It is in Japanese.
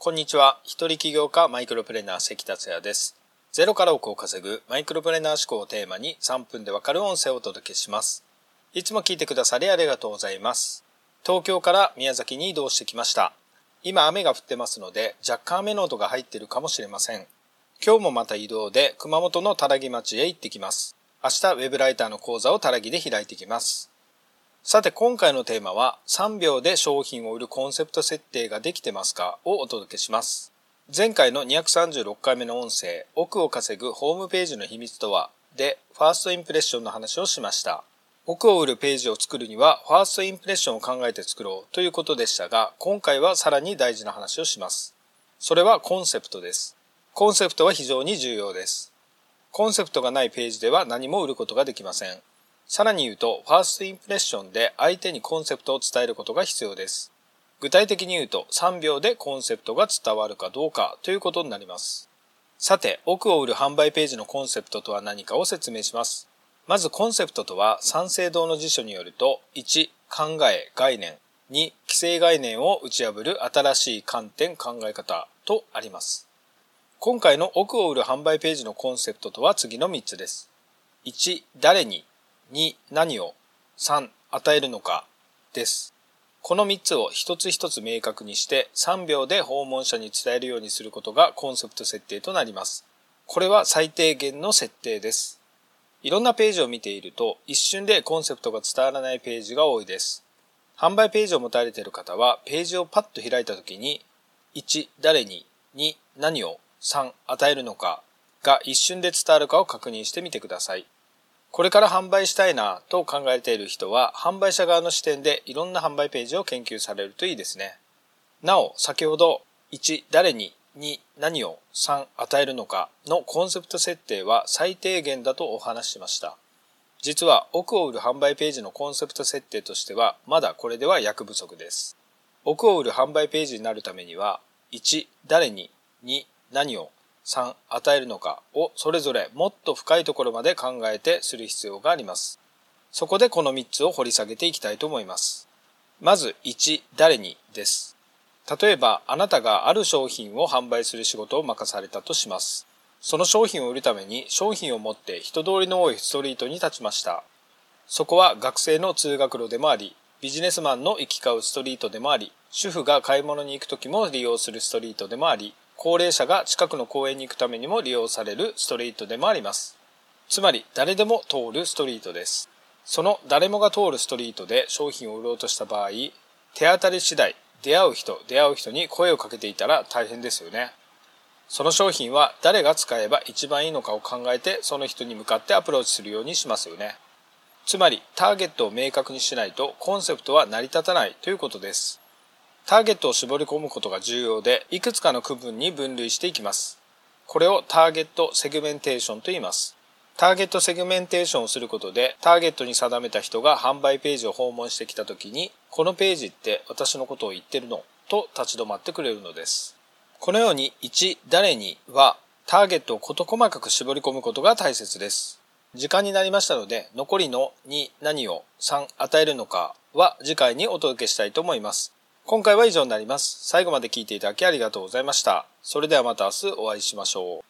こんにちは。一人起業家マイクロプレーナー関達也です。ゼロから億を稼ぐマイクロプレーナー思考をテーマに3分でわかる音声をお届けします。いつも聞いてくださりありがとうございます。東京から宮崎に移動してきました。今雨が降ってますので若干雨の音が入っているかもしれません。今日もまた移動で熊本のたらぎ町へ行ってきます。明日ウェブライターの講座をたらぎで開いてきます。さて今回のテーマは3秒で商品を売るコンセプト設定ができてますか？をお届けします。前回の236回目の音声、奥を稼ぐホームページの秘密とは？でファーストインプレッションの話をしました。奥を売るページを作るにはファーストインプレッションを考えて作ろうということでしたが、今回はさらに大事な話をします。それはコンセプトです。コンセプトは非常に重要です。コンセプトがないページでは何も売ることができません。さらに言うと、ファーストインプレッションで相手にコンセプトを伝えることが必要です。具体的に言うと、3秒でコンセプトが伝わるかどうかということになります。さて、奥を売る販売ページのコンセプトとは何かを説明します。まずコンセプトとは、三省堂の辞書によると、1、考え、概念、2、既成概念を打ち破る新しい観点、考え方とあります。今回の奥を売る販売ページのコンセプトとは次の3つです。1、誰に、2何を3与えるのかです。この3つを一つ一つ明確にして3秒で訪問者に伝えるようにすることがコンセプト設定となります。これは最低限の設定です。いろんなページを見ていると一瞬でコンセプトが伝わらないページが多いです。販売ページを持たれている方はページをパッと開いた時に1誰に2何を3与えるのかが一瞬で伝わるかを確認してみてください。これから販売したいなと考えている人は販売者側の視点でいろんな販売ページを研究されるといいですね。なお、先ほど1、誰に2、何を3、与えるのかのコンセプト設定は最低限だとお話ししました。実は奥を売る販売ページのコンセプト設定としてはまだこれでは役不足です。奥を売る販売ページになるためには1、誰に2、何を3与えるのかをそれぞれもっと深いところまで考えてする必要があります。そこでこの3つを掘り下げていきたいと思います。まず1、誰にです。例えばあなたがある商品を販売する仕事を任されたとします。その商品を売るために商品を持って人通りの多いストリートに立ちました。そこは学生の通学路でもあり、ビジネスマンの行き交うストリートでもあり、主婦が買い物に行く時も利用するストリートでもあり、高齢者が近くの公園に行くためにも利用されるストリートでもあります。つまり誰でも通るストリートです。その誰もが通るストリートで商品を売ろうとした場合、手当たり次第、出会う人、出会う人に声をかけていたら大変ですよね。その商品は誰が使えば一番いいのかを考えてその人に向かってアプローチするようにしますよね。つまりターゲットを明確にしないとコンセプトは成り立たないということです。ターゲットを絞り込むことが重要で、いくつかの区分に分類していきます。これをターゲットセグメンテーションと言います。ターゲットセグメンテーションをすることで、ターゲットに定めた人が販売ページを訪問してきた時に、このページって私のことを言ってるの？と立ち止まってくれるのです。このように1、誰には、ターゲットを事細かく絞り込むことが大切です。時間になりましたので、残りの2、何を3、与えるのかは次回にお届けしたいと思います。今回は以上になります。最後まで聞いていただきありがとうございました。それではまた明日お会いしましょう。